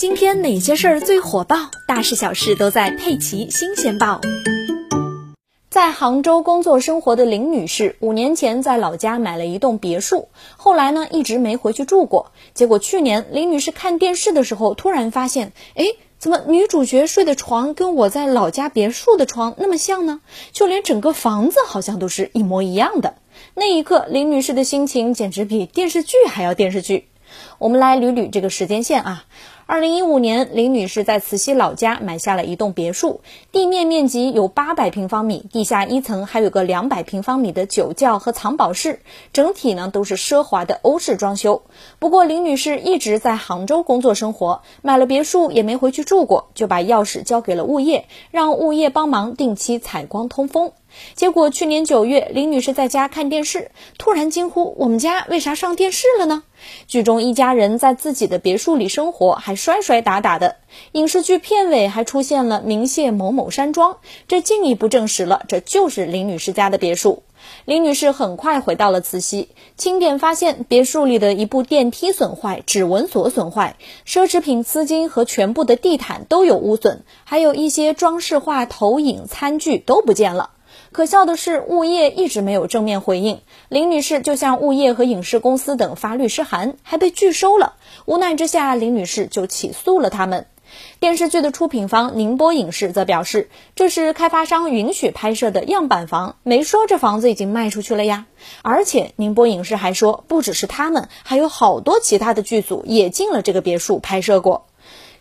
今天哪些事儿最火爆？大事小事都在《佩奇新鲜报》。在杭州工作生活的林女士，五年前在老家买了一栋别墅，后来呢一直没回去住过。结果去年林女士看电视的时候，突然发现，哎，怎么女主角睡的床跟我在老家别墅的床那么像呢？就连整个房子好像都是一模一样的。那一刻，林女士的心情简直比电视剧还要电视剧。我们来捋捋这个时间线啊。二零一五年，林女士在慈溪老家买下了一栋别墅，地面面积有八百平方米，地下一层还有个两百平方米的酒窖和藏宝室，整体呢都是奢华的欧式装修。不过林女士一直在杭州工作生活，买了别墅也没回去住过，就把钥匙交给了物业，让物业帮忙定期采光通风。结果去年九月，林女士在家看电视，突然惊呼：“我们家为啥上电视了呢？”剧中一家人在自己的别墅里生活，还摔摔打打的。影视剧片尾还出现了明谢某某山庄，这进一步证实了这就是林女士家的别墅。林女士很快回到了慈溪，清点发现别墅里的一部电梯损坏，指纹锁损坏，奢侈品丝巾和全部的地毯都有污损，还有一些装饰画、投影、餐具都不见了。可笑的是，物业一直没有正面回应，林女士就向物业和影视公司等发律师函，还被拒收了。无奈之下，林女士就起诉了他们。电视剧的出品方宁波影视则表示，这是开发商允许拍摄的样板房，没说这房子已经卖出去了呀。而且宁波影视还说，不只是他们，还有好多其他的剧组也进了这个别墅拍摄过。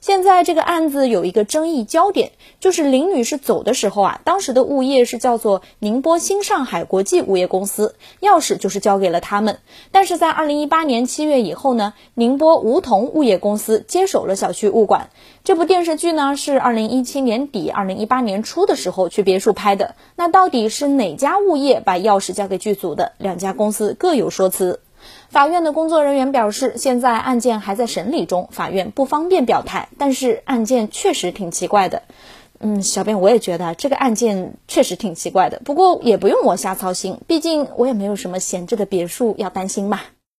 现在这个案子有一个争议焦点，就是林女士走的时候啊，当时的物业是叫做宁波新上海国际物业公司，钥匙就是交给了他们。但是在二零一八年七月以后呢，宁波梧桐物业公司接手了小区物管。这部电视剧呢是二零一七年底、二零一八年初的时候去别墅拍的。那到底是哪家物业把钥匙交给剧组的？两家公司各有说辞。法院的工作人员表示，现在案件还在审理中，法院不方便表态。但是案件确实挺奇怪的，嗯，小编我也觉得这个案件确实挺奇怪的。不过也不用我瞎操心，毕竟我也没有什么闲置的别墅要担心嘛。